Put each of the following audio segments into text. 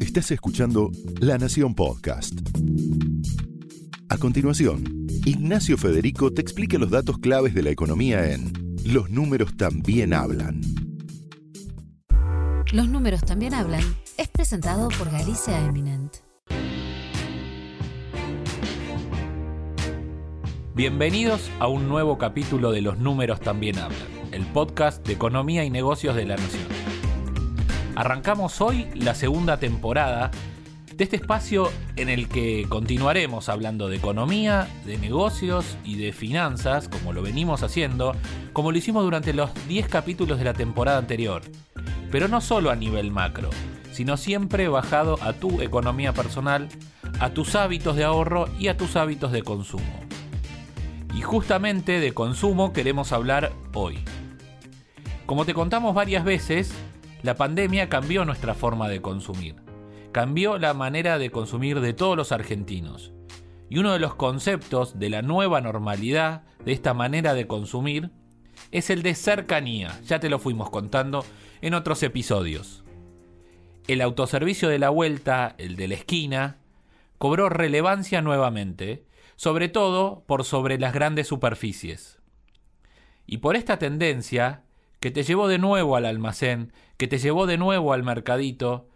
Estás escuchando La Nación Podcast. A continuación, Ignacio Federico te explica los datos claves de la economía en Los números también hablan. Los números también hablan es presentado por Galicia Eminent. Bienvenidos a un nuevo capítulo de Los números también hablan, el podcast de economía y negocios de la Nación. Arrancamos hoy la segunda temporada de este espacio en el que continuaremos hablando de economía, de negocios y de finanzas, como lo venimos haciendo, como lo hicimos durante los 10 capítulos de la temporada anterior. Pero no solo a nivel macro, sino siempre bajado a tu economía personal, a tus hábitos de ahorro y a tus hábitos de consumo. Y justamente de consumo queremos hablar hoy. Como te contamos varias veces, la pandemia cambió nuestra forma de consumir. Cambió la manera de consumir de todos los argentinos. Y uno de los conceptos de la nueva normalidad de esta manera de consumir es el de cercanía. Ya te lo fuimos contando en otros episodios. El autoservicio de la vuelta, el de la esquina, cobró relevancia nuevamente sobre todo por sobre las grandes superficies. Y por esta tendencia, que te llevó de nuevo al almacén, que te llevó de nuevo al mercadito,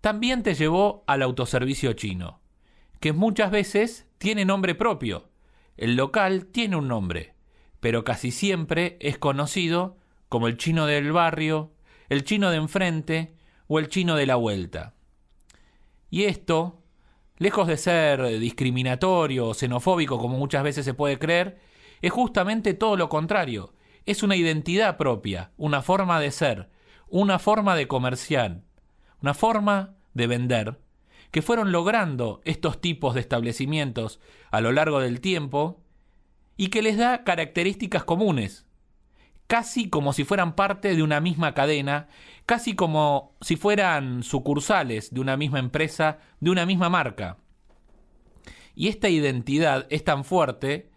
también te llevó al autoservicio chino, que muchas veces tiene nombre propio. El local tiene un nombre, pero casi siempre es conocido como el chino del barrio, el chino de enfrente o el chino de la vuelta. Y esto lejos de ser discriminatorio o xenofóbico como muchas veces se puede creer, es justamente todo lo contrario. Es una identidad propia, una forma de ser, una forma de comerciar, una forma de vender, que fueron logrando estos tipos de establecimientos a lo largo del tiempo y que les da características comunes, casi como si fueran parte de una misma cadena, casi como si fueran sucursales de una misma empresa, de una misma marca. Y esta identidad es tan fuerte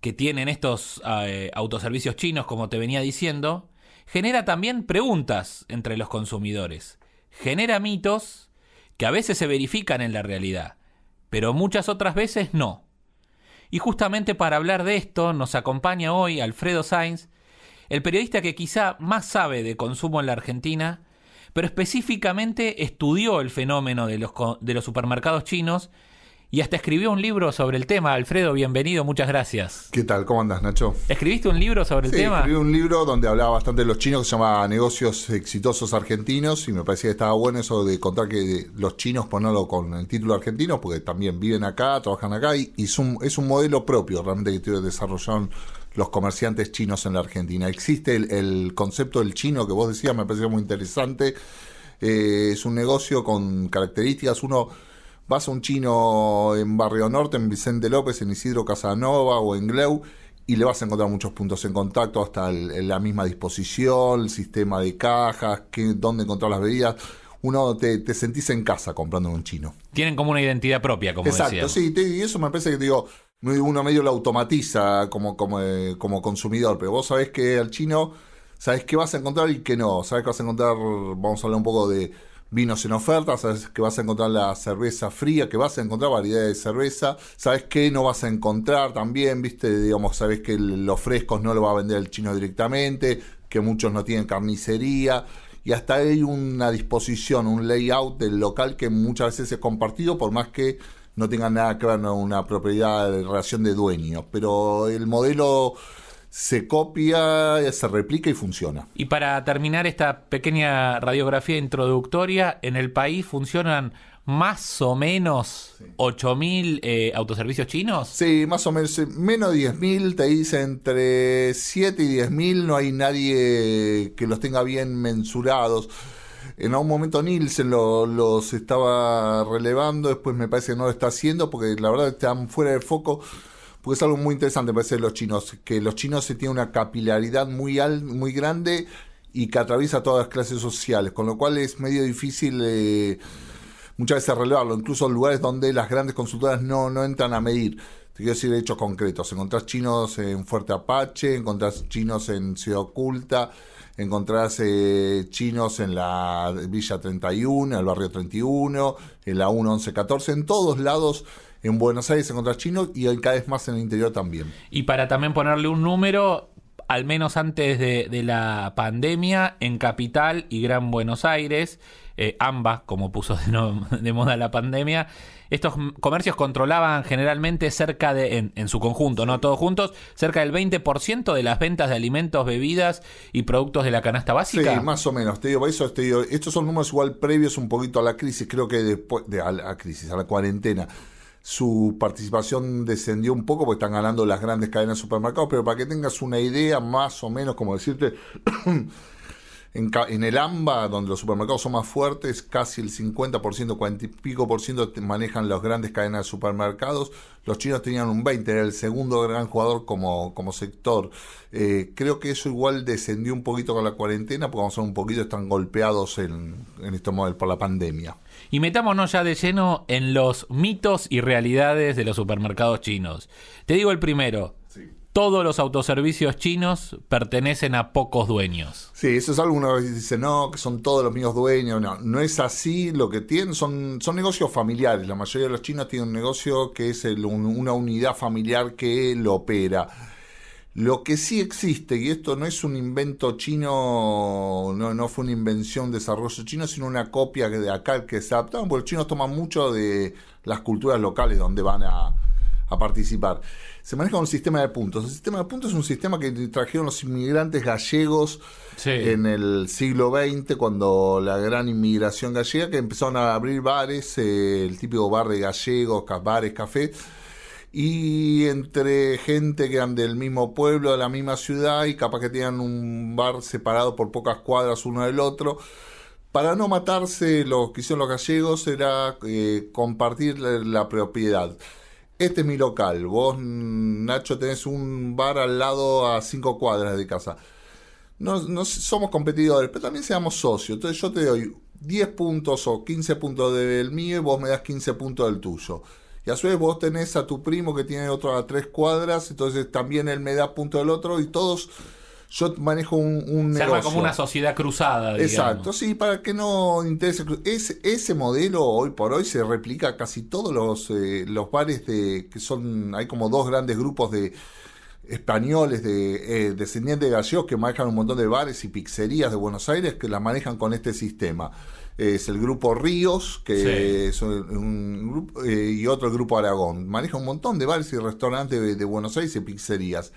que tienen estos eh, autoservicios chinos, como te venía diciendo, genera también preguntas entre los consumidores. Genera mitos que a veces se verifican en la realidad, pero muchas otras veces no. Y justamente para hablar de esto nos acompaña hoy Alfredo Sainz, el periodista que quizá más sabe de consumo en la Argentina, pero específicamente estudió el fenómeno de los, de los supermercados chinos y hasta escribió un libro sobre el tema. Alfredo, bienvenido, muchas gracias. ¿Qué tal? ¿Cómo andas, Nacho? ¿Escribiste un libro sobre el sí, tema? Escribí un libro donde hablaba bastante de los chinos que se llama Negocios Exitosos Argentinos y me parecía que estaba bueno eso de contar que los chinos, ponerlo con el título argentino, porque también viven acá, trabajan acá y, es, un, es un modelo propio realmente que desarrollaron los comerciantes chinos en la Argentina. Existe el, concepto del chino que vos decías, me parecía muy interesante. Eh, es un negocio con características. Uno Vas a un chino en Barrio Norte, en Vicente López, en Isidro Casanova o en Gleu, y le vas a encontrar muchos puntos en contacto, hasta la misma disposición, el sistema de cajas, que, dónde encontrar las bebidas. Uno te, te, sentís en casa comprando en un chino. Tienen como una identidad propia, como Exacto, sí, y eso me parece que digo, uno medio lo automatiza como, como, eh, como consumidor, pero vos sabés que al chino, sabés qué vas a encontrar y qué no. Sabés que vas a encontrar, vamos a hablar un poco de vinos en oferta, sabes que vas a encontrar la cerveza fría, que vas a encontrar variedad de cerveza, sabes que no vas a encontrar también, viste, digamos, sabes que los frescos no lo va a vender el chino directamente, que muchos no tienen carnicería, y hasta hay una disposición, un layout del local que muchas veces es compartido, por más que no tenga nada que ver con una propiedad de relación de dueño, pero el modelo se copia, se replica y funciona. Y para terminar esta pequeña radiografía introductoria, en el país funcionan más o menos 8.000 eh, autoservicios chinos. Sí, más o menos, menos de 10.000, te dice entre 7 y 10.000, no hay nadie que los tenga bien mensurados. En algún momento Nielsen los estaba relevando, después me parece que no lo está haciendo porque la verdad están fuera de foco porque es algo muy interesante, me parece, los chinos, que los chinos se tienen una capilaridad muy, al, muy grande y que atraviesa todas las clases sociales, con lo cual es medio difícil eh, muchas veces relevarlo, incluso en lugares donde las grandes consultoras no, no entran a medir. Te quiero decir hechos concretos. Encontrás chinos en Fuerte Apache, encontrás chinos en Ciudad Oculta, encontrás eh, chinos en la Villa 31, en el barrio 31, en la 1, 11, 14, en todos lados. En Buenos Aires encontrás chinos y cada vez más en el interior también. Y para también ponerle un número, al menos antes de, de la pandemia, en Capital y Gran Buenos Aires, eh, AMBA, como puso de, no- de moda la pandemia, estos comercios controlaban generalmente cerca de, en, en su conjunto, no todos juntos, cerca del 20% de las ventas de alimentos, bebidas y productos de la canasta básica. Sí, más o menos. Te digo, eso te digo, estos son números igual previos un poquito a la crisis. Creo que después de a la crisis, a la cuarentena, su participación descendió un poco porque están ganando las grandes cadenas de supermercados. Pero para que tengas una idea, más o menos, como decirte, en, el AMBA, donde los supermercados son más fuertes, casi el 50%, 40 y pico por ciento manejan las grandes cadenas de supermercados. Los chinos tenían un 20, era el segundo gran jugador como, como sector. Eh, creo que eso igual descendió un poquito con la cuarentena, porque vamos a ver un poquito, están golpeados en, en este modo por la pandemia. Y metámonos ya de lleno en los mitos y realidades de los supermercados chinos. Te digo el primero. Todos los autoservicios chinos pertenecen a pocos dueños. Sí, eso es algo uno a veces dice, no, que son todos los míos dueños. No, no es así. Lo que tienen son, son negocios familiares. La mayoría de los chinos tienen un negocio que es una unidad familiar que lo opera. Lo que sí existe, y esto no es un invento chino, no, no fue una invención, desarrollo chino, sino una copia que de acá que se adaptaron, porque los chinos toman mucho de las culturas locales donde van a, a participar. Se maneja un sistema de puntos. El sistema de puntos es un sistema que trajeron los inmigrantes gallegos Sí. en el siglo XX, cuando la gran inmigración gallega, que empezaron a abrir bares, eh, el típico bar de gallegos, bares, café, y entre gente que eran del mismo pueblo, de la misma ciudad, y capaz que tenían un bar separado por pocas cuadras uno del otro. Para no matarse, lo que hicieron los gallegos era eh, compartir la, la propiedad. Este es mi local. Vos, Nacho, tenés un bar al lado a cinco cuadras de casa. No, no somos competidores, pero también seamos socios. Entonces yo te doy 10 puntos o 15 puntos del mío y vos me das 15 puntos del tuyo. Y a su vez vos tenés a tu primo que tiene otro a tres cuadras, entonces también él me da punto del otro y todos, yo manejo un, un Se arma negocio. como una sociedad cruzada, digamos. Exacto, sí, para que no interese. Ese, ese modelo hoy por hoy se replica casi todos los, eh, los bares de que son, hay como dos grandes grupos de españoles de eh, descendientes de gallegos que manejan un montón de bares y pizzerías de Buenos Aires que la manejan con este sistema. Es el grupo Ríos, que Sí. es un, grupo, eh, y otro el grupo Aragón. Maneja un montón de bares y restaurantes de, de Buenos Aires y pizzerías.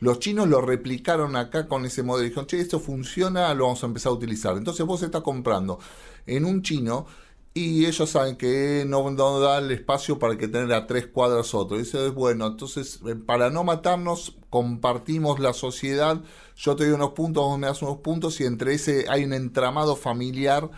Los chinos lo replicaron acá con ese modelo. Dijeron, che, esto funciona, lo vamos a empezar a utilizar. Entonces vos estás comprando en un chino y ellos saben que no, da el espacio para que tener a tres cuadras otro. Y eso es bueno. Entonces, eh, para no matarnos, compartimos la sociedad. Yo te doy unos puntos, vos me das unos puntos y entre ese hay un entramado familiar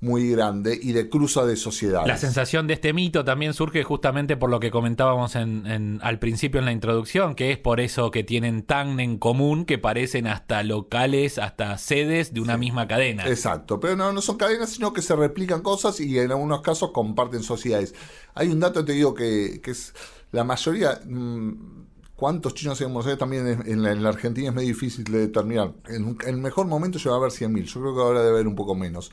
muy grande y de cruza de sociedades. La sensación de este mito también surge justamente por lo que comentábamos en, en- al principio en la introducción, que es por eso que tienen tan en común que parecen hasta locales, hasta sedes de una misma cadena. Exacto, pero no, no son cadenas, sino que se replican cosas y en algunos casos comparten sociedades. Hay un dato, te digo, que, que es la mayoría... mm, ¿Cuántos chinos hay en Buenos Aires? También en, la, en la Argentina es muy difícil de determinar. En el mejor momento llegó a haber 100.000. Yo creo que ahora debe haber un poco menos.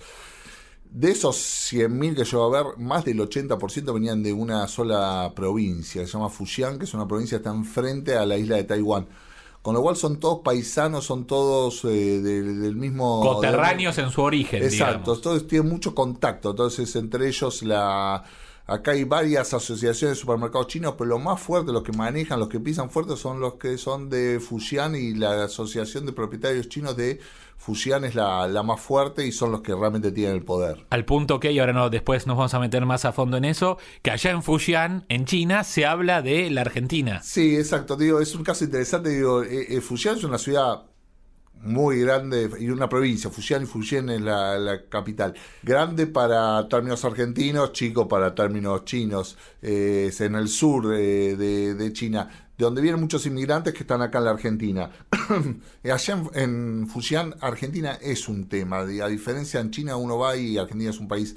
De esos 100.000 que llegó a haber, más del 80% venían de una sola provincia, que se llama Fujian, que es una provincia que está enfrente a la isla de Taiwán. Con lo cual son todos paisanos, son todos eh, del, del mismo... Coterráneos en su origen, Exacto, digamos. todos tienen mucho contacto, entonces entre ellos la acá hay varias asociaciones de supermercados chinos, pero lo más fuerte, los que manejan, los que pisan fuerte son los que son de Fujian y la asociación de propietarios chinos de Fujian es la, la más fuerte y son los que realmente tienen el poder. Al punto que, y ahora no, después nos vamos a meter más a fondo en eso, que allá en Fujian, en China, se habla de la Argentina. Sí, exacto, digo, es un caso interesante, digo, eh, eh, Fujian es una ciudad muy grande y una provincia, Fujian y Fujian es la, la capital. Grande para términos argentinos, chico para términos chinos. Eh, es en el sur eh, de, de China, de donde vienen muchos inmigrantes que están acá en la Argentina. Allá en, en Fujian, Argentina es un tema. A diferencia en China uno va y Argentina es un país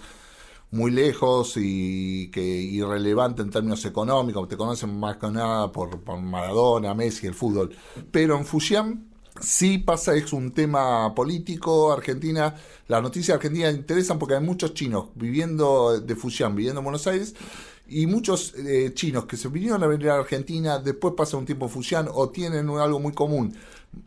muy lejos y que irrelevante en términos económicos, te conocen más que nada por, Maradona, Messi, el fútbol. Pero en Fujian Sí pasa, es un tema político. Argentina, las noticias de Argentina interesan porque hay muchos chinos viviendo de Fujian, viviendo en Buenos Aires, y muchos eh, chinos que se vinieron a venir a Argentina, después pasan un tiempo en Fujian o tienen algo muy común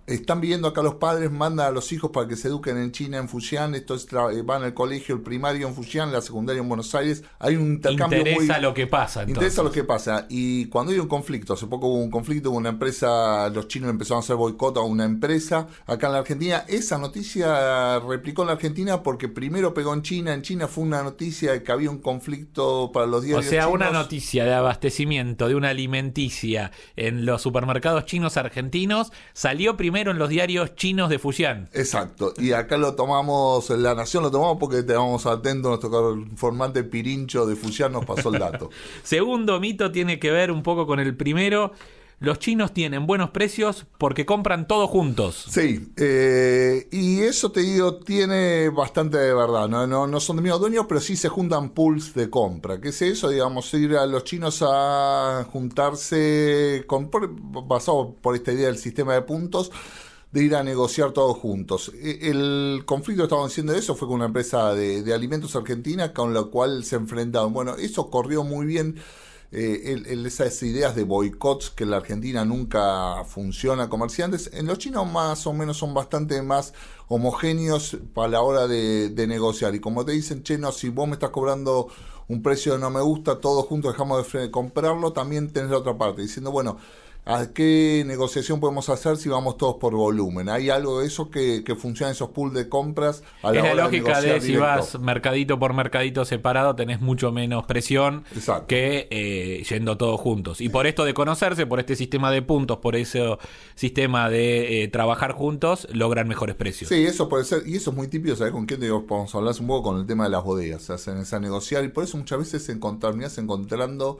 están viviendo acá los padres, mandan a los hijos para que se eduquen en China, en Fujian, estos van al colegio, el primario en Fujian, la secundaria en Buenos Aires. Hay un intercambio interesa lo que pasa. Entonces. Interesa lo que pasa. Y cuando hay un conflicto, hace poco hubo un conflicto, una empresa, los chinos empezaron a hacer boicot a una empresa acá en la Argentina. Esa noticia replicó en la Argentina porque primero pegó en China. En China fue una noticia de que había un conflicto para los diarios O sea, una noticia de abastecimiento de una alimenticia en los supermercados chinos argentinos salió primero en los diarios chinos de Fujian. Exacto. Y acá lo tomamos, en La Nación lo tomamos porque estábamos atentos, nuestro informante Pirincho de Fujian nos pasó el dato. Segundo mito tiene que ver un poco con el primero los chinos tienen buenos precios porque compran todo juntos. Sí, eh, y eso te digo, tiene bastante de verdad. ¿no? No, no son de mismos dueños, pero sí se juntan pools de compra. ¿Qué es eso? Digamos, ir a los chinos a juntarse con, basado por esta idea del sistema de puntos de ir a negociar todos juntos. E, el conflicto, estamos diciendo eso, fue con una empresa de, de alimentos argentina con la cual se enfrentaron. Bueno, eso corrió muy bien eh, esas ideas de boicots que la Argentina nunca funciona comerciantes, en los chinos más o menos son bastante más homogéneos para la hora de, negociar. Y como te dicen, che, no, si vos me estás cobrando un precio que no me gusta, todos juntos dejamos de comprarlo, también tenés la otra parte, diciendo, bueno, ¿A qué negociación podemos hacer si vamos todos por volumen? ¿Hay algo de eso que, que funciona en esos pools de compras? A la es la lógica de, si vas mercadito por mercadito separado, tenés mucho menos presión que eh, yendo todos juntos. Y por esto de conocerse, por este sistema de puntos, por ese sistema de eh, trabajar juntos, logran mejores precios. Sí, eso puede ser. Y eso es muy típico, ¿sabes con quién digo? Vamos a hablar un poco con el tema de las bodegas. Se hacen esa negociar y por eso muchas veces terminás encontrando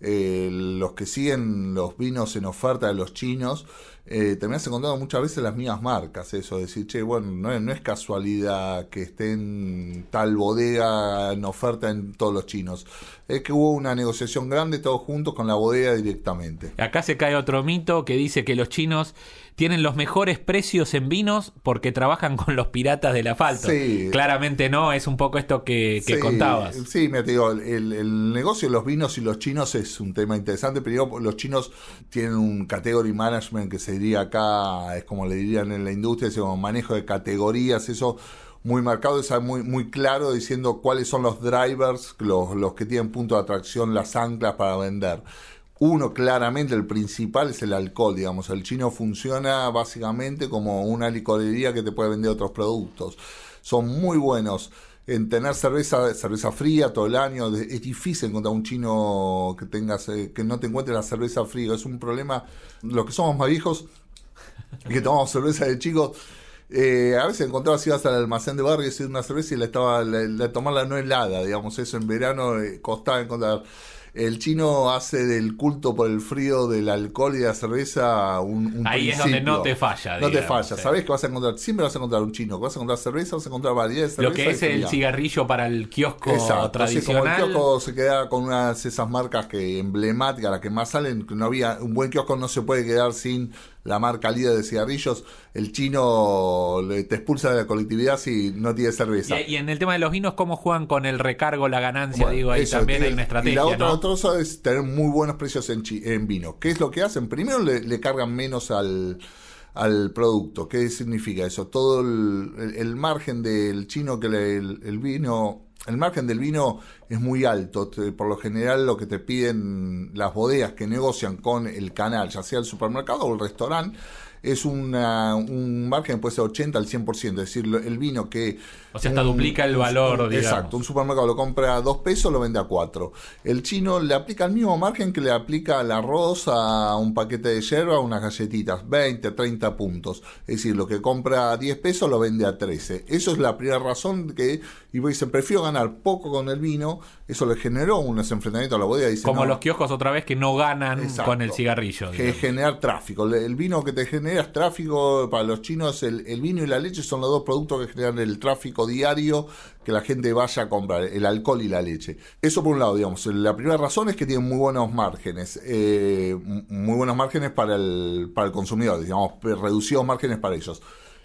eh, los que siguen los vinos en oferta de los chinos, eh, terminas encontrando muchas veces las mismas marcas, eso, decir, che, bueno, no es, no es casualidad que estén tal bodega en oferta en todos los chinos, es que hubo una negociación grande todos juntos con la bodega directamente. Acá se cae otro mito que dice que los chinos tienen los mejores precios en vinos porque trabajan con los piratas del asfalto. Claramente no, es un poco esto que, contabas. Sí, me digo, el, negocio de los vinos y los chinos es un tema interesante, pero los chinos tienen un category management que se diría acá, es como le dirían en la industria, es como manejo de categorías, eso muy marcado, es muy, muy claro diciendo cuáles son los drivers, los, los que tienen punto de atracción, las anclas para vender. Uno claramente, el principal es el alcohol, digamos. El chino funciona básicamente como una licorería que te puede vender otros productos. Son muy buenos en tener cerveza, cerveza fría todo el año. Es difícil encontrar un chino que tengas, eh, que no te encuentre la cerveza fría. Es un problema. Los que somos más viejos y que tomamos cerveza de chicos. Eh, a veces encontrabas ibas al almacén de barrio y una cerveza y la estaba la, tomarla no helada, digamos, eso en verano eh, costaba encontrar el chino hace del culto por el frío del alcohol y de la cerveza un, un Ahí es donde no te falla. No te falla. Sabes que vas a encontrar, siempre vas a encontrar un chino, vas a encontrar cerveza, vas a encontrar variedad de cerveza. Lo que es el cigarrillo para el kiosco Exacto, tradicional. como el kiosco se queda con unas esas marcas que emblemáticas, las que más salen, que no había, un buen kiosco no se puede quedar sin la marca líder de cigarrillos, el chino te expulsa de la colectividad si no tiene cerveza. Y, en el tema de los vinos, ¿cómo juegan con el recargo, la ganancia? digo, ahí también hay una estrategia. Y la otra, cosa es tener muy buenos precios en, en vino. ¿Qué es lo que hacen? Primero le, cargan menos al, al producto. ¿Qué significa eso? Todo el, margen del chino que el vino el margen del vino es muy alto. Por lo general, lo que te piden las bodegas que negocian con el canal, ya sea el supermercado o el restaurante, es una, un margen puede ser 80 al 100%, es decir, el vino que... O sea, hasta duplica el valor, digamos. Exacto, un supermercado lo compra a 2 pesos, lo vende a 4. El chino le aplica el mismo margen que le aplica al arroz, a un paquete de yerba, a unas galletitas, 20, 30 puntos. Es decir, lo que compra a 10 pesos lo vende a 13. Eso es la primera razón que, y dicen, prefiero ganar poco con el vino, eso le generó unos enfrentamientos a la bodega. Como los kioscos otra vez que no ganan con el cigarrillo. Que generar tráfico. El vino que te genera generas tráfico para los chinos, el, el, vino y la leche son los dos productos que generan el tráfico diario que la gente vaya a comprar, el alcohol y la leche. Eso por un lado, digamos. La primera razón es que tienen muy buenos márgenes, eh, muy buenos márgenes para el, para el consumidor, digamos, reducidos márgenes para ellos.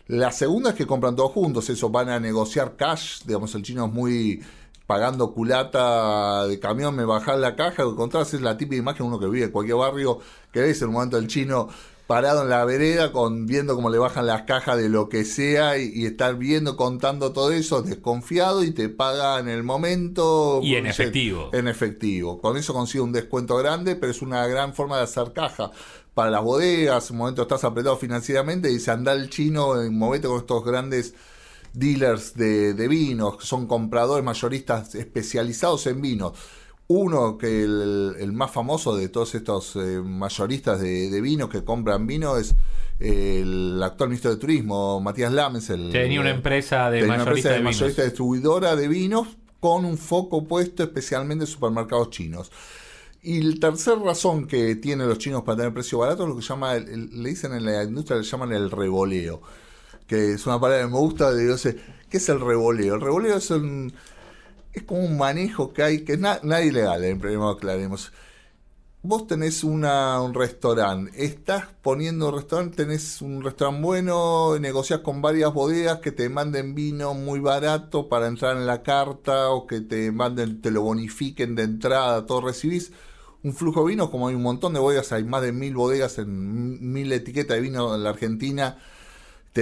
La segunda es que compran todos juntos, eso van a negociar cash, digamos, el chino es muy pagando culata de camión, me bajar la caja, encontrás es la típica imagen uno que vive en cualquier barrio, que ves en un momento el chino parado en la vereda con viendo cómo le bajan las cajas de lo que sea y, estar viendo contando todo eso desconfiado y te paga en el momento y en efectivo. en efectivo. Con eso consigue un descuento grande pero es una gran forma de hacer caja para las bodegas. En un momento estás apretado financieramente y se anda el chino en movete con estos grandes dealers de, vinos, son compradores mayoristas especializados en vinos. Uno que el, más famoso de todos estos eh, mayoristas de, vinos que compran vino es el actual ministro de Turismo, Matías Lames. El, tenía una empresa de, mayorista, de, mayorista distribuidora de vinos con un foco puesto especialmente en supermercados chinos. Y la tercera razón que tienen los chinos para tener precio barato es lo que llama, le dicen en la industria, le llaman el revoleo que es una palabra que me gusta, digo, ¿qué es el revoleo? El revoleo es un es como un manejo que hay, que es nada ilegal, eh, primero aclaremos. Vos tenés una, un restaurante, estás poniendo un restaurante, tenés un restaurante bueno, negociás con varias bodegas que te manden vino muy barato para entrar en la carta o que te manden, te lo bonifiquen de entrada, todo recibís un flujo de vino, como hay un montón de bodegas, hay más de mil bodegas en mil etiquetas de vino en la Argentina,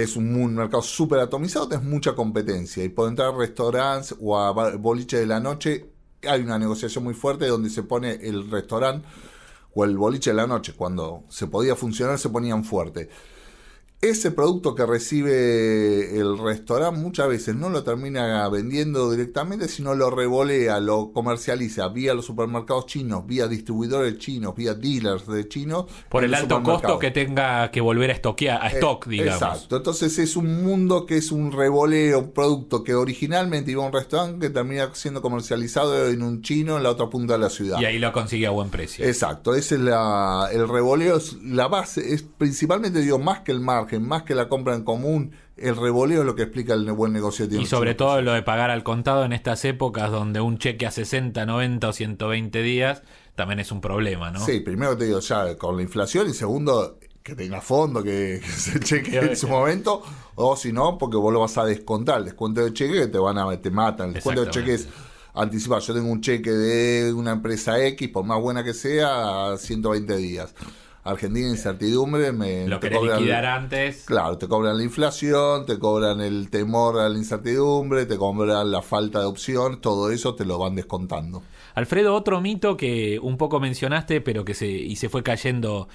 es un, mercado súper atomizado, tenés mucha competencia. Y por entrar a restaurantes o a boliche de la noche, hay una negociación muy fuerte donde se pone el restaurante o el boliche de la noche. Cuando se podía funcionar, se ponían fuerte ese producto que recibe el restaurante muchas veces no lo termina vendiendo directamente, sino lo revolea, lo comercializa vía los supermercados chinos, vía distribuidores chinos, vía dealers de chinos. Por el alto costo que tenga que volver a estoquear, a eh, stock, digamos. Exacto. Entonces es un mundo que es un revoleo, un producto que originalmente iba a un restaurante que termina siendo comercializado en un chino en la otra punta de la ciudad. Y ahí lo consigue a buen precio. Exacto. Ese es la, el revoleo, es la base, es principalmente, digo, más que el margen más que la compra en común, el revoleo es lo que explica el buen negocio. y sobre todo lo de pagar al contado en estas épocas donde un cheque a 60, 90 o 120 días también es un problema, ¿no? Sí, primero te digo ya con la inflación y segundo que tenga fondo, que, se cheque en su momento, o si no, porque vos lo vas a descontar. El descuento de cheque que te van a te matan. El descuento de cheque es anticipado. Yo tengo un cheque de una empresa X, por más buena que sea, a 120 días. Argentina incertidumbre, me lo que liquidar antes. Claro, te cobran la inflación, te cobran el temor a la incertidumbre, te cobran la falta de opción, todo eso te lo van descontando. Alfredo, otro mito que un poco mencionaste, pero que se y se fue cayendo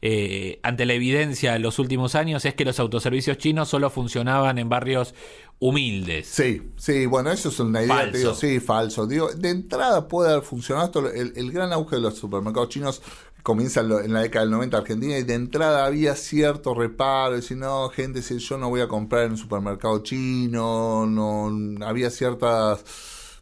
eh, ante la evidencia en los últimos años es que los autoservicios chinos solo funcionaban en barrios humildes. Sí, sí, bueno, eso es una idea, te digo, sí, falso. Digo, de entrada puede haber funcionado el, el gran auge de los supermercados chinos comienza en la década del 90 Argentina y de entrada había cierto reparo, decir, no, gente, si yo no voy a comprar en un supermercado chino, no había ciertas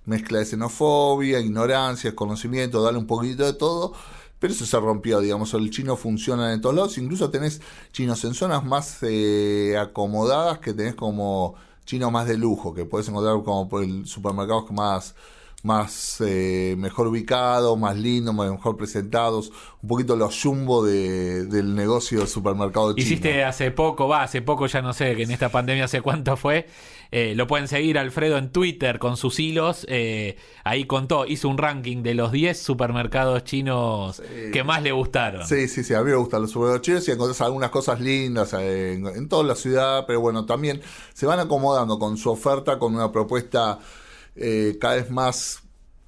mezcla de xenofobia, ignorancia, desconocimiento, darle un poquito de todo, pero eso se rompió, digamos, el chino funciona en todos lados, incluso tenés chinos en zonas más eh, acomodadas que tenés como chinos más de lujo, que puedes encontrar como por el supermercados más más eh, mejor ubicados, más lindos, mejor presentados, un poquito los jumbo de, del negocio de supermercado chino. Hiciste hace poco, va, hace poco ya no sé, que en esta pandemia hace cuánto fue, eh, lo pueden seguir Alfredo en Twitter con sus hilos, eh, ahí contó, hizo un ranking de los 10 supermercados chinos que más le gustaron. Sí, sí, sí, a mí me gustan los supermercados chinos y encontrás algunas cosas lindas en, en toda la ciudad, pero bueno, también se van acomodando con su oferta, con una propuesta eh, cada vez más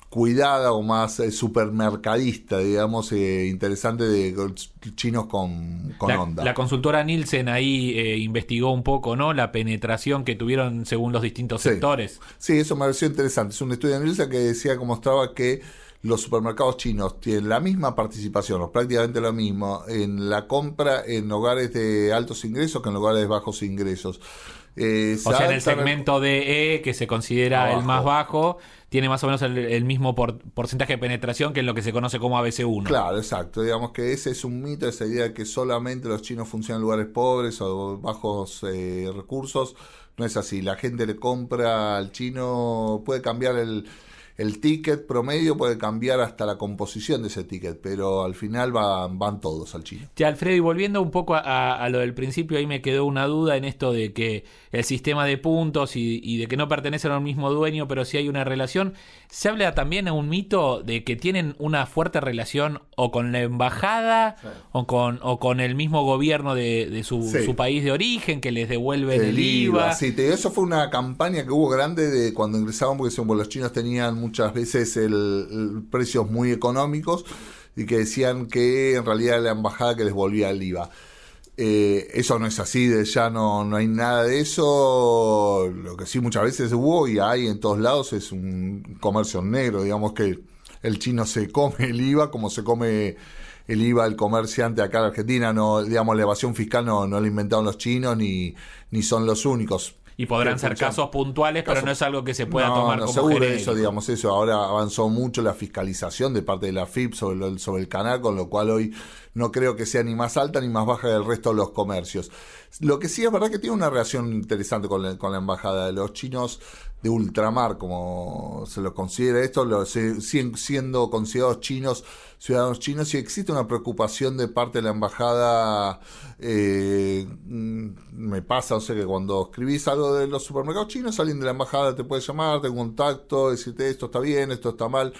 cuidada o más eh, supermercadista, digamos, eh, interesante de chinos con, onda. La consultora Nielsen ahí investigó un poco, ¿no? La penetración que tuvieron según los distintos sectores. Sí, eso me pareció interesante. Es un estudio de Nielsen que decía, como estaba, que los supermercados chinos tienen la misma participación, o prácticamente lo mismo, en la compra en hogares de altos ingresos que en lugares de bajos ingresos. O sea, en el segmento de E, que se considera el más bajo, tiene más o menos el, el mismo por- porcentaje de penetración que en lo que se conoce como ABC1. Claro, exacto. Digamos que ese es un mito, esa idea de que solamente los chinos funcionan en lugares pobres o bajos eh, recursos. No es así. La gente le compra al chino, puede cambiar el, el ticket promedio, puede cambiar hasta la composición de ese ticket, pero al final van, van todos al chino. Ya, Alfredo, y volviendo un poco a, a- a lo del principio, ahí me quedó una duda en esto de que el sistema de puntos y, y de que no pertenecen al mismo dueño, pero sí hay una relación. Se habla también a un mito de que tienen una fuerte relación o con la embajada o, con, o con el mismo gobierno de, de su, Sí. su país de origen que les devuelven el, IVA. Sí, te eso fue una campaña que hubo grande de cuando ingresaban, porque decían, bueno, los chinos tenían muchas veces el, precios muy económicos y que decían que en realidad la embajada que les volvía el IVA. Eh, eso no es así, ya no, no hay nada de eso. Lo que sí muchas veces hubo y hay en todos lados es un comercio negro, digamos que el chino se come el IVA como se come el IVA el comerciante acá en Argentina, no, digamos, la evasión fiscal no, no la inventaron los chinos ni, ni son los únicos. Y podrán ser casos puntuales, pero no es algo que se pueda no, tomar no, como seguro genérico. eso, digamos, eso. Ahora avanzó mucho la fiscalización de parte de la FIP sobre, lo- sobre el canal, con lo cual hoy no creo que sea ni más alta ni más baja que el resto de los comercios. Lo que sí es verdad que tiene una relación interesante con la, embajada de los chinos de ultramar, como se los considera esto, siguen siendo considerados chinos, ciudadanos chinos, y existe una preocupación de parte de la embajada. eh, mm, me pasa, o sea, que cuando escribís algo de los supermercados chinos, alguien de la embajada te puede llamar, te contacto, decirte esto está bien, esto está mal.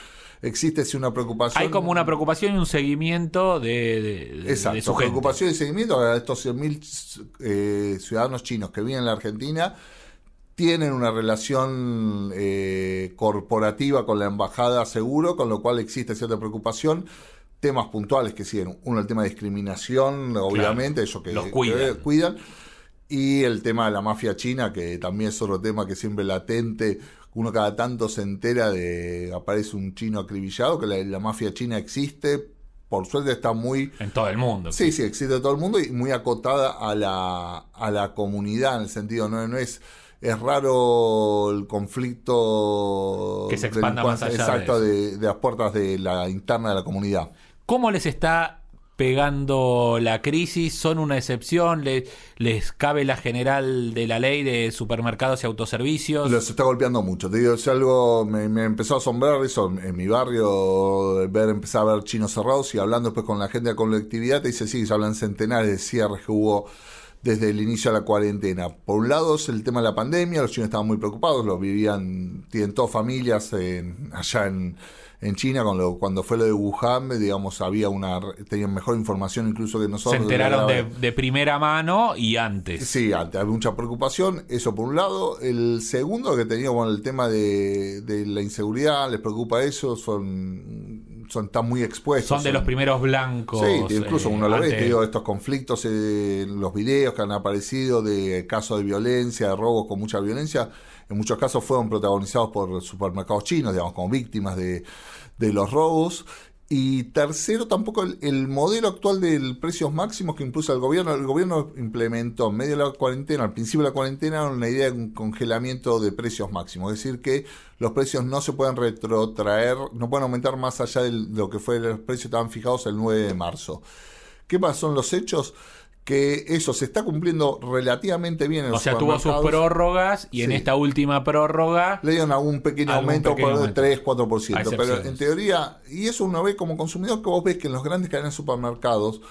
Existe sí una preocupación. Hay como una preocupación y un seguimiento de, de- de- Exacto, de su gente. preocupación y seguimiento a estos 100.000 eh, ciudadanos chinos que viven en la Argentina tienen una relación eh, corporativa con la embajada seguro, con lo cual existe cierta preocupación. Temas puntuales que siguen. Uno, el tema de discriminación, obviamente, ellos que los cuidan. que cuidan. Y el tema de la mafia china, que también es otro tema que siempre latente. Uno cada tanto se entera de aparece un chino acribillado, que la, la mafia china existe. Por suerte está muy En todo el mundo. Sí, sí, existe en todo el mundo y muy acotada a la, a la comunidad, en el sentido, no, no es, es raro el conflicto Que se expanda más allá exacto, de las puertas de la interna de la comunidad. ¿Cómo les está pegando la crisis? ¿Son una excepción? ¿Les, les cabe la general de la ley de supermercados y autoservicios? Los está golpeando mucho. Te digo, es algo, me, me empezó a asombrar eso en, mi barrio, ver, empezar a ver chinos cerrados y hablando después con la gente de la colectividad, te dice, sí, se hablan centenares de cierres que hubo desde el inicio de la cuarentena. Por un lado es el tema de la pandemia, los chinos estaban muy preocupados, los vivían, tienen todas familias en- allá en, en China, con lo, cuando fue lo de Wuhan, digamos, había una, tenían mejor información incluso que nosotros. Se enteraron de de, primera mano y antes. Sí, ante- había mucha preocupación, eso por un lado. El segundo que tenía, bueno, el tema de, de la inseguridad, les preocupa eso, son, son están muy expuestos. Son de los primeros blancos. Sí, incluso eh, uno lo ve, digo, estos conflictos, eh, los videos que han aparecido de casos de violencia, de robos con mucha violencia, en muchos casos fueron protagonizados por supermercados chinos, digamos, como víctimas de, de los robos. Y tercero, tampoco el, el modelo actual del precios máximos que impulsa el gobierno. El gobierno implementó en medio de la cuarentena, al principio de la cuarentena, una idea de un congelamiento de precios máximos. Es decir, que los precios no se pueden retrotraer, no pueden aumentar más allá de lo que fue los precios que estaban fijados el 9 de marzo. ¿Qué más son los hechos? Que eso se está cumpliendo relativamente bien en O los sea, tuvo sus prórrogas y en esta última prórroga Le dieron algún pequeño Algún aumento por aumento. 3, A 4%. Pero en teoría, y eso uno ve como consumidor, que vos ves que en los grandes cadenas de supermercados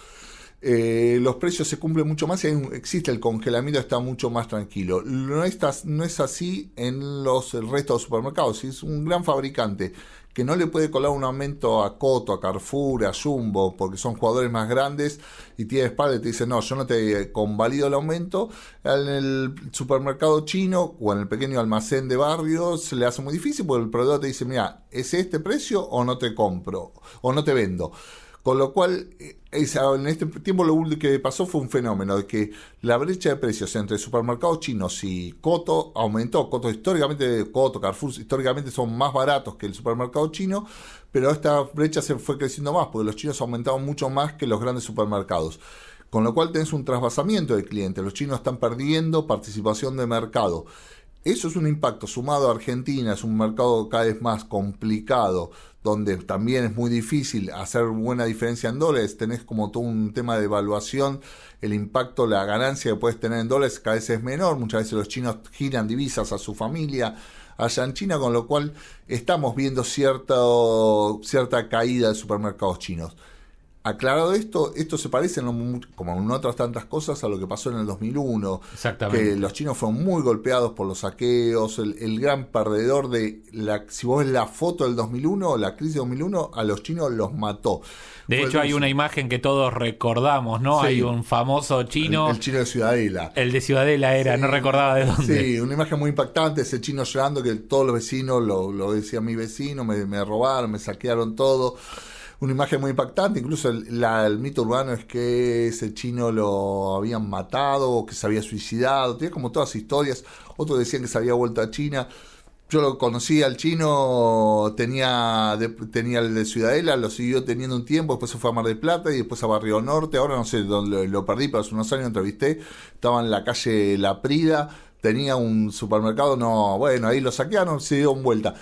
eh, los precios se cumplen mucho más y hay un- existe el congelamiento, está mucho más tranquilo. No, estás, no es así en los el resto de los supermercados. Si es un gran fabricante que no le puede colar un aumento a Coto, a Carrefour, a Jumbo, porque son jugadores más grandes y tiene espalda y te dice, no, yo no te convalido el aumento, en el supermercado chino o en el pequeño almacén de barrio se le hace muy difícil porque el proveedor te dice, mira, ¿es este precio o no te compro o no te vendo? Con lo cual, eh, esa- en este tiempo lo único que pasó fue un fenómeno de que la brecha de precios entre supermercados chinos y Coto aumentó. Coto históricamente, Coto, Carrefour históricamente son más baratos que el supermercado chino, pero esta brecha se fue creciendo más porque los chinos aumentaron mucho más que los grandes supermercados. Con lo cual tenés un trasvasamiento de clientes. Los chinos están perdiendo participación de mercado. Eso es un impacto. Sumado a Argentina, es un mercado cada vez más complicado, donde también es muy difícil hacer buena diferencia en dólares, tenés como todo un tema de evaluación, el impacto, la ganancia que puedes tener en dólares cada vez es menor, muchas veces los chinos giran divisas a su familia allá en China, con lo cual estamos viendo cierta, cierta caída de supermercados chinos. Aclarado esto, esto se parece, como en otras tantas cosas, a lo que pasó en el 2001. Exactamente. Que los chinos fueron muy golpeados por los saqueos. El, gran perdedor de la. Si vos ves la foto del 2001, la crisis de 2001, a los chinos los mató. De hecho, hay una imagen que todos recordamos, ¿no? Hay un famoso chino. El, chino de Ciudadela. El de Ciudadela era, no recordaba de dónde. Sí, una imagen muy impactante. Ese chino llorando que todos los vecinos, lo, lo decía mi vecino, me, me robaron, me saquearon todo una imagen muy impactante. Incluso el, mito urbano es que ese chino lo habían matado o que se había suicidado. Tenía como todas historias. Otros decían que se había vuelto a China. Yo lo conocí al chino, tenía, tenía el de Ciudadela, lo siguió teniendo un tiempo, después se fue a Mar del Plata y después a Barrio Norte. Ahora no sé dónde lo, perdí, pero hace unos años entrevisté. Estaba en la calle La Prida, tenía un supermercado, no, bueno, ahí lo saquearon, se dio vuelta.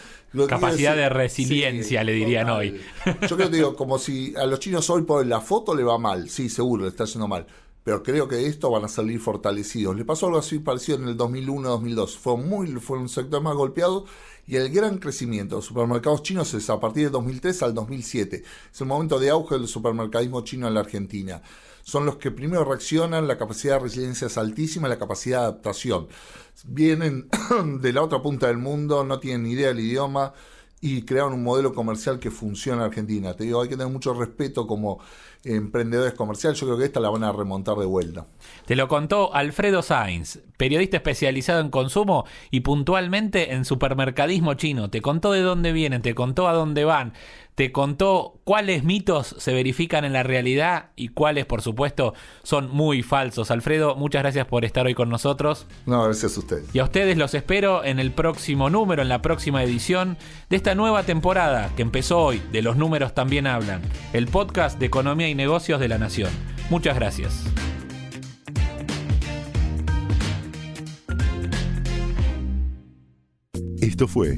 Capacidad de resiliencia, le dirían hoy. Yo creo que digo, como si a los chinos hoy por la foto le va mal, sí, seguro, le está haciendo mal. Pero creo que de esto van a salir fortalecidos. Le pasó algo así parecido en el 2001-2002. Fue, muy, fue un sector más golpeado y el gran crecimiento de los supermercados chinos es a partir de 2003 al 2007. Es el momento de auge del supermercadismo chino en la Argentina. Son los que primero reaccionan, la capacidad de resiliencia es altísima, la capacidad de adaptación vienen de la otra punta del mundo, no tienen ni idea del idioma y crearon un modelo comercial que funciona en Argentina. Te digo, hay que tener mucho respeto como emprendedores comerciales. Yo creo que esta la van a remontar de vuelta. Te lo contó Alfredo Sainz, periodista especializado en consumo y puntualmente en supermercadismo chino. Te contó de dónde vienen, te contó a dónde van te contó cuáles mitos se verifican en la realidad y cuáles, por supuesto, son muy falsos. Alfredo, muchas gracias por estar hoy con nosotros. No, gracias a ustedes. Y a ustedes los espero en el próximo número, en la próxima edición de esta nueva temporada que empezó hoy, de Los Números También Hablan, el podcast de Economía y Negocios de la Nación. Muchas gracias. Esto fue